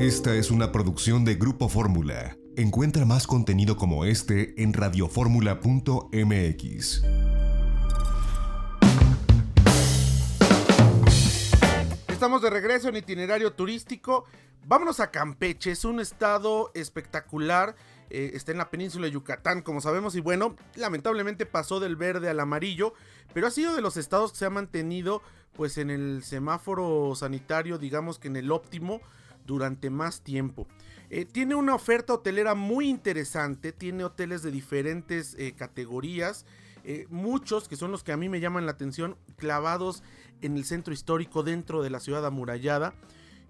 Esta es una producción de Grupo Fórmula. Encuentra más contenido como este en radioformula.mx. Estamos de regreso en itinerario turístico. Vámonos a Campeche, es un estado espectacular. eh, está en la península de Yucatán, como sabemos, y bueno, lamentablemente pasó del verde al amarillo, pero ha sido de los estados que se ha mantenido pues en el semáforo sanitario, digamos que en el óptimo, durante más tiempo. Eh, tiene una oferta hotelera muy interesante, tiene hoteles de diferentes eh, categorías, eh, muchos que son los que a mí me llaman la atención, clavados en el centro histórico dentro de la ciudad amurallada.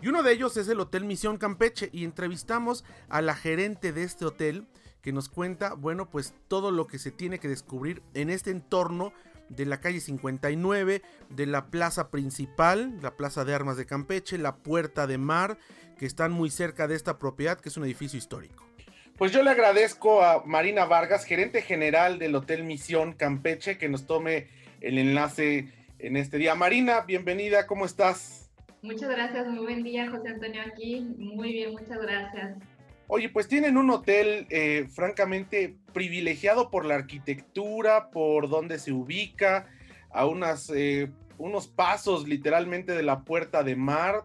Y uno de ellos es el Hotel Misión Campeche y entrevistamos a la gerente de este hotel que nos cuenta, bueno, pues todo lo que se tiene que descubrir en este entorno de la calle 59, de la plaza principal, la plaza de armas de Campeche, la puerta de mar, que están muy cerca de esta propiedad, que es un edificio histórico. Pues yo le agradezco a Marina Vargas, gerente general del Hotel Misión Campeche, que nos tome el enlace en este día. Marina, bienvenida, ¿cómo estás? Muchas gracias, muy buen día, José Antonio aquí. Muy bien, muchas gracias. Oye, pues tienen un hotel eh, francamente privilegiado por la arquitectura, por donde se ubica, a unas, eh, unos pasos literalmente de la puerta de mar,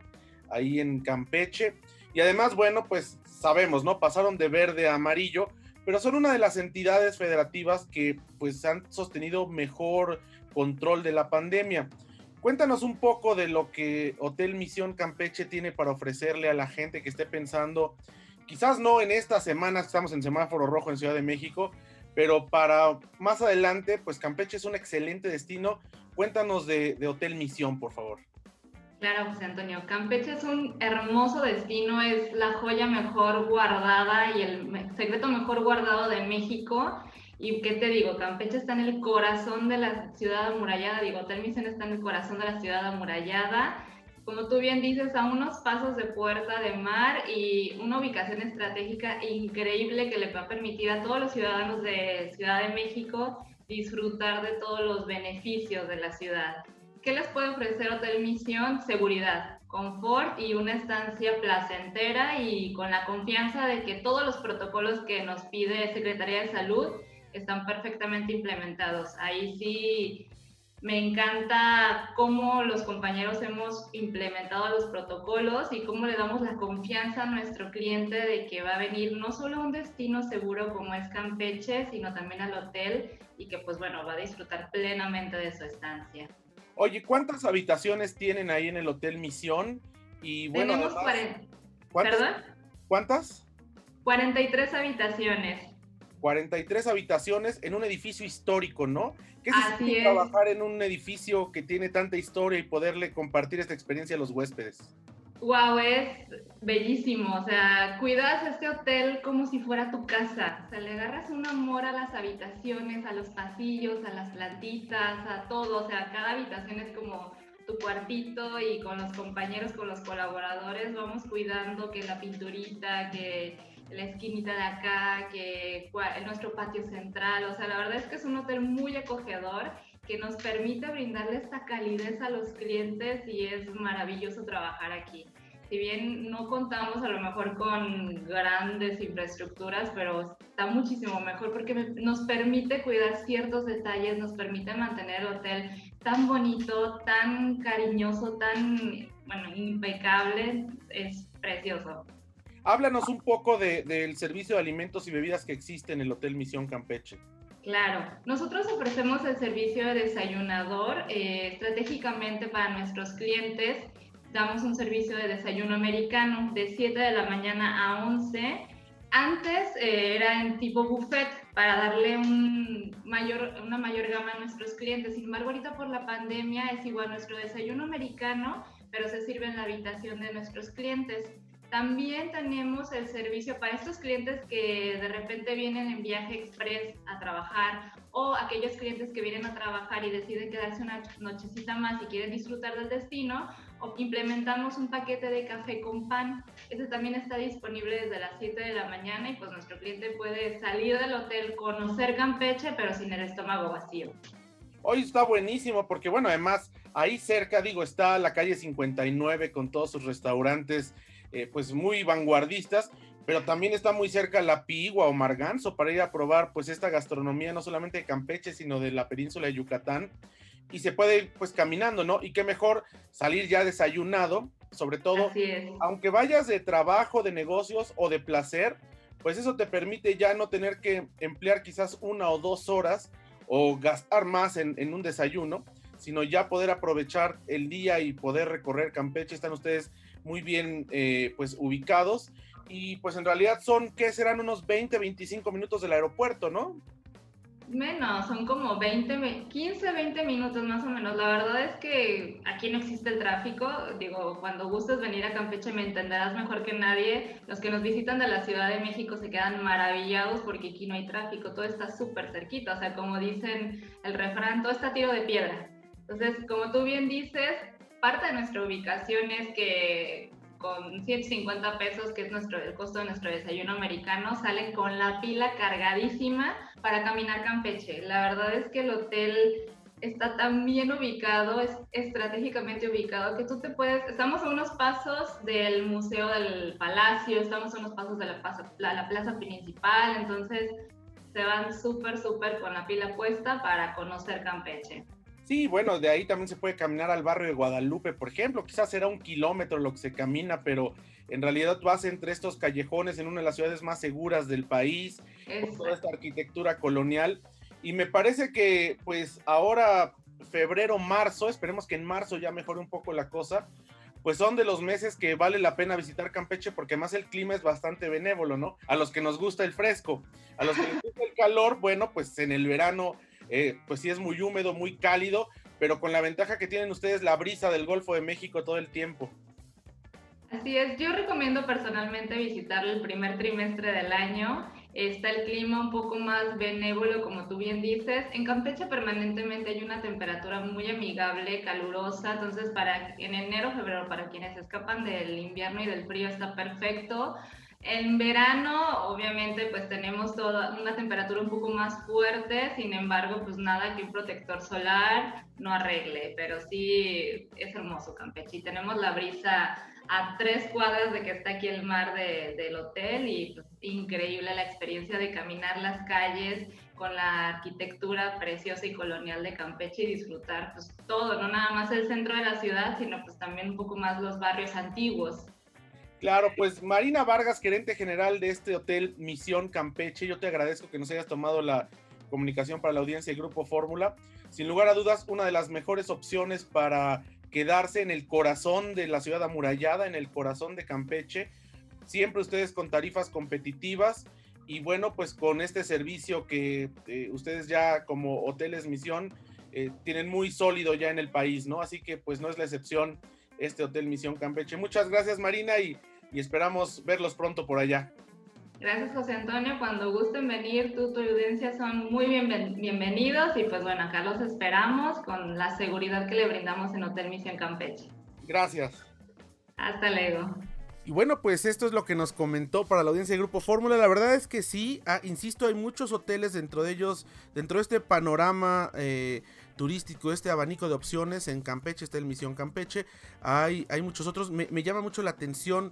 ahí en Campeche. Y además, bueno, pues sabemos, ¿no? Pasaron de verde a amarillo, pero son una de las entidades federativas que pues han sostenido mejor control de la pandemia. Cuéntanos un poco de lo que Hotel Misión Campeche tiene para ofrecerle a la gente que esté pensando, quizás no en estas semanas, estamos en semáforo rojo en Ciudad de México, pero para más adelante, pues Campeche es un excelente destino. Cuéntanos de, de Hotel Misión, por favor. Claro, José Antonio. Campeche es un hermoso destino, es la joya mejor guardada y el secreto mejor guardado de México. Y qué te digo, Campeche está en el corazón de la ciudad amurallada, digo, Hotel Misión está en el corazón de la ciudad amurallada. Como tú bien dices, a unos pasos de puerta de mar y una ubicación estratégica increíble que le va a permitir a todos los ciudadanos de Ciudad de México disfrutar de todos los beneficios de la ciudad. ¿Qué les puede ofrecer Hotel Misión? Seguridad, confort y una estancia placentera y con la confianza de que todos los protocolos que nos pide Secretaría de Salud están perfectamente implementados. Ahí sí me encanta cómo los compañeros hemos implementado los protocolos y cómo le damos la confianza a nuestro cliente de que va a venir no solo a un destino seguro como es Campeche, sino también al hotel y que pues bueno, va a disfrutar plenamente de su estancia. Oye, ¿cuántas habitaciones tienen ahí en el Hotel Misión? Y bueno, Tenemos además, ¿cuántas? ¿Perdón? ¿Cuántas? 43 habitaciones. 43 habitaciones en un edificio histórico, ¿no? ¿Qué se trabajar en un edificio que tiene tanta historia y poderle compartir esta experiencia a los huéspedes? Wow, es bellísimo. O sea, cuidas este hotel como si fuera tu casa. O sea, le agarras un amor a las habitaciones, a los pasillos, a las plantitas, a todo. O sea, cada habitación es como tu cuartito y con los compañeros, con los colaboradores, vamos cuidando que la pinturita, que la esquinita de acá, que nuestro patio central. O sea, la verdad es que es un hotel muy acogedor que nos permite brindarle esta calidez a los clientes y es maravilloso trabajar aquí. Si bien no contamos a lo mejor con grandes infraestructuras, pero está muchísimo mejor porque nos permite cuidar ciertos detalles, nos permite mantener el hotel tan bonito, tan cariñoso, tan, bueno, impecable, es precioso. Háblanos un poco de- del servicio de alimentos y bebidas que existe en el Hotel Misión Campeche. Claro, nosotros ofrecemos el servicio de desayunador eh, estratégicamente para nuestros clientes. Damos un servicio de desayuno americano de 7 de la mañana a 11. Antes eh, era en tipo buffet para darle un mayor, una mayor gama a nuestros clientes. Sin embargo, ahorita por la pandemia es igual nuestro desayuno americano, pero se sirve en la habitación de nuestros clientes. También tenemos el servicio para estos clientes que de repente vienen en viaje express a trabajar o aquellos clientes que vienen a trabajar y deciden quedarse una nochecita más y quieren disfrutar del destino, o implementamos un paquete de café con pan. Este también está disponible desde las 7 de la mañana y pues nuestro cliente puede salir del hotel, conocer Campeche, pero sin el estómago vacío. Hoy está buenísimo porque, bueno, además, ahí cerca, digo, está la calle 59 con todos sus restaurantes eh, pues muy vanguardistas, pero también está muy cerca la Pigua o Marganzo para ir a probar pues esta gastronomía no solamente de Campeche, sino de la península de Yucatán. Y se puede ir pues caminando, ¿no? Y qué mejor salir ya desayunado, sobre todo, aunque vayas de trabajo, de negocios o de placer, pues eso te permite ya no tener que emplear quizás una o dos horas o gastar más en, en un desayuno, sino ya poder aprovechar el día y poder recorrer Campeche. Están ustedes muy bien eh, pues ubicados y pues en realidad son, ¿qué serán? Unos 20, 25 minutos del aeropuerto, ¿no? Menos, son como 20, 15, 20 minutos más o menos. La verdad es que aquí no existe el tráfico. Digo, cuando gustes venir a Campeche me entenderás mejor que nadie. Los que nos visitan de la Ciudad de México se quedan maravillados porque aquí no hay tráfico. Todo está súper cerquita. O sea, como dicen el refrán, todo está tiro de piedra. Entonces, como tú bien dices, parte de nuestra ubicación es que con 150 pesos, que es nuestro, el costo de nuestro desayuno americano, salen con la pila cargadísima para caminar Campeche. La verdad es que el hotel está tan bien ubicado, es estratégicamente ubicado, que tú te puedes, estamos a unos pasos del Museo del Palacio, estamos a unos pasos de la plaza, la plaza principal, entonces se van súper, súper con la pila puesta para conocer Campeche. Sí, bueno, de ahí también se puede caminar al barrio de Guadalupe, por ejemplo, quizás será un kilómetro lo que se camina, pero en realidad vas entre estos callejones en una de las ciudades más seguras del país, con toda esta arquitectura colonial, y me parece que pues ahora febrero, marzo, esperemos que en marzo ya mejore un poco la cosa, pues son de los meses que vale la pena visitar Campeche porque además el clima es bastante benévolo, ¿no? A los que nos gusta el fresco, a los que les gusta el calor, bueno, pues en el verano eh, pues sí es muy húmedo, muy cálido, pero con la ventaja que tienen ustedes la brisa del Golfo de México todo el tiempo. Así es, yo recomiendo personalmente visitarlo el primer trimestre del año. Está el clima un poco más benévolo, como tú bien dices. En Campeche permanentemente hay una temperatura muy amigable, calurosa, entonces para en enero, febrero, para quienes escapan del invierno y del frío está perfecto. En verano, obviamente, pues tenemos toda una temperatura un poco más fuerte, sin embargo, pues nada que un protector solar no arregle, pero sí es hermoso Campeche. Y tenemos la brisa a tres cuadras de que está aquí el mar del hotel y pues, increíble la experiencia de caminar las calles con la arquitectura preciosa y colonial de Campeche y disfrutar pues todo, no nada más el centro de la ciudad, sino pues también un poco más los barrios antiguos. Claro, pues Marina Vargas, gerente general de este hotel Misión Campeche, yo te agradezco que nos hayas tomado la comunicación para la audiencia y Grupo Fórmula. Sin lugar a dudas, una de las mejores opciones para quedarse en el corazón de la ciudad amurallada, en el corazón de Campeche. Siempre ustedes con tarifas competitivas y bueno, pues con este servicio que eh, ustedes ya como hoteles Misión eh, tienen muy sólido ya en el país, ¿no? Así que pues no es la excepción este Hotel Misión Campeche. Muchas gracias Marina y, esperamos verlos pronto por allá. Gracias José Antonio, cuando gusten venir, tú, tu audiencia son muy bienvenidos y pues bueno, acá los esperamos con la seguridad que le brindamos en Hotel Misión Campeche. Gracias. Hasta luego. Y bueno, pues esto es lo que nos comentó para la audiencia de Grupo Fórmula. La verdad es que sí, ah, insisto, hay muchos hoteles dentro de ellos, dentro de este panorama eh, turístico, este abanico de opciones. En Campeche está el Misión Campeche. Hay, hay muchos otros. Me, llama mucho la atención.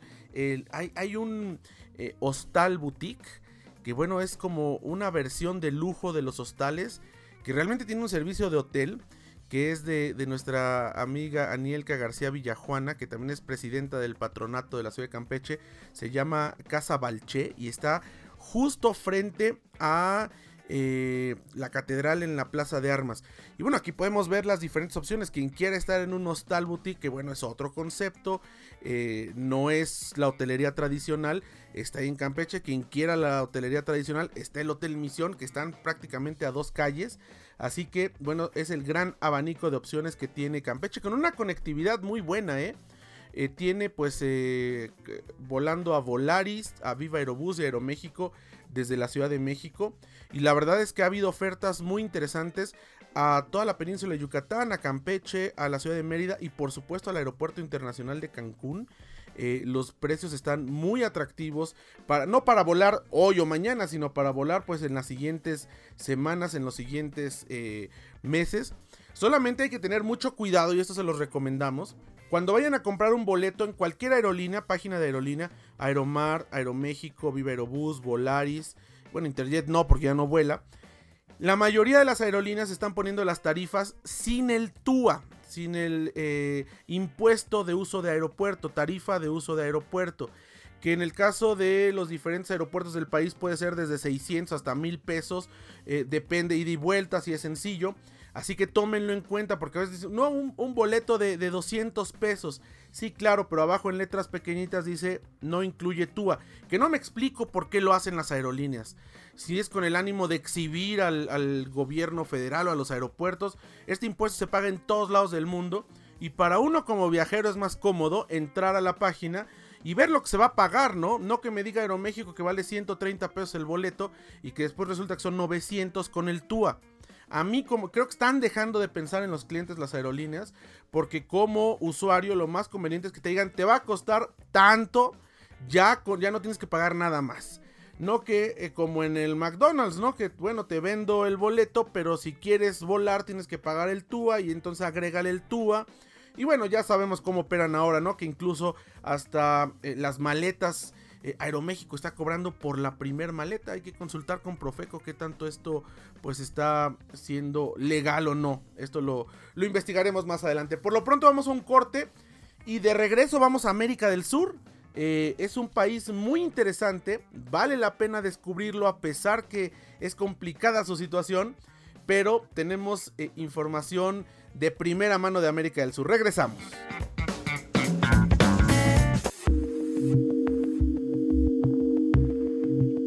Hay, hay, un eh, hostal boutique. Que bueno, es como una versión de lujo de los hostales. Que realmente tiene un servicio de hotel. Que es de, de nuestra amiga Anielka García Villajuana. Que también es presidenta del patronato de la ciudad de Campeche. Se llama Casa Balché. Y está justo frente a eh, la catedral en la plaza de armas. Y bueno, aquí podemos ver las diferentes opciones. Quien quiera estar en un hostal boutique, que bueno, es otro concepto, eh, no es la hotelería tradicional, está ahí en Campeche. Quien quiera la hotelería tradicional, está el Hotel Misión, que están prácticamente a dos calles. Así que bueno, es el gran abanico de opciones que tiene Campeche, con una conectividad muy buena, ¿eh? tiene pues volando a Volaris, a Viva Aerobús y Aeroméxico desde la Ciudad de México. Y la verdad es que ha habido ofertas muy interesantes a toda la península de Yucatán, a Campeche, a la ciudad de Mérida y por supuesto al aeropuerto internacional de Cancún. Eh, los precios están muy atractivos para no para volar hoy o mañana sino para volar pues en las siguientes semanas en los siguientes eh, meses Solamente hay que tener mucho cuidado y esto se los recomendamos. Cuando vayan a comprar un boleto en cualquier aerolínea, página de aerolínea, Aeromar, Aeroméxico, Viva Aerobús, Volaris, bueno, Interjet no porque ya no vuela. La mayoría de las aerolíneas están poniendo las tarifas sin el TUA, sin el eh, impuesto de uso de aeropuerto, tarifa de uso de aeropuerto que en el caso de los diferentes aeropuertos del país puede ser desde 600 hasta 1000 pesos, eh, depende ida y vuelta si es sencillo. Así que tómenlo en cuenta porque a veces dicen, no, un, boleto de, de, 200 pesos. Sí, claro, pero abajo en letras pequeñitas dice no incluye TUA. Que no me explico por qué lo hacen las aerolíneas. Si es con el ánimo de exhibir al, al gobierno federal o a los aeropuertos, este impuesto se paga en todos lados del mundo. Y para uno como viajero es más cómodo entrar a la página y ver lo que se va a pagar, ¿no? No que me diga Aeroméxico que vale 130 pesos el boleto y que después resulta que son 900 con el TUA. A mí como creo que están dejando de pensar en los clientes las aerolíneas porque como usuario lo más conveniente es que te digan te va a costar tanto, ya, ya no tienes que pagar nada más. No que eh, como en el McDonald's, ¿no? Que bueno, te vendo el boleto, pero si quieres volar tienes que pagar el TUA y entonces agrégale el TUA y bueno, ya sabemos cómo operan ahora, ¿no? Que incluso hasta eh, las maletas eh, Aeroméxico está cobrando por la primer maleta. Hay que consultar con Profeco qué tanto esto pues está siendo legal o no. Esto lo, lo investigaremos más adelante. Por lo pronto vamos a un corte y de regreso vamos a América del Sur. Eh, es un país muy interesante, vale la pena descubrirlo a pesar que es complicada su situación, pero tenemos información de primera mano de América del Sur. Regresamos.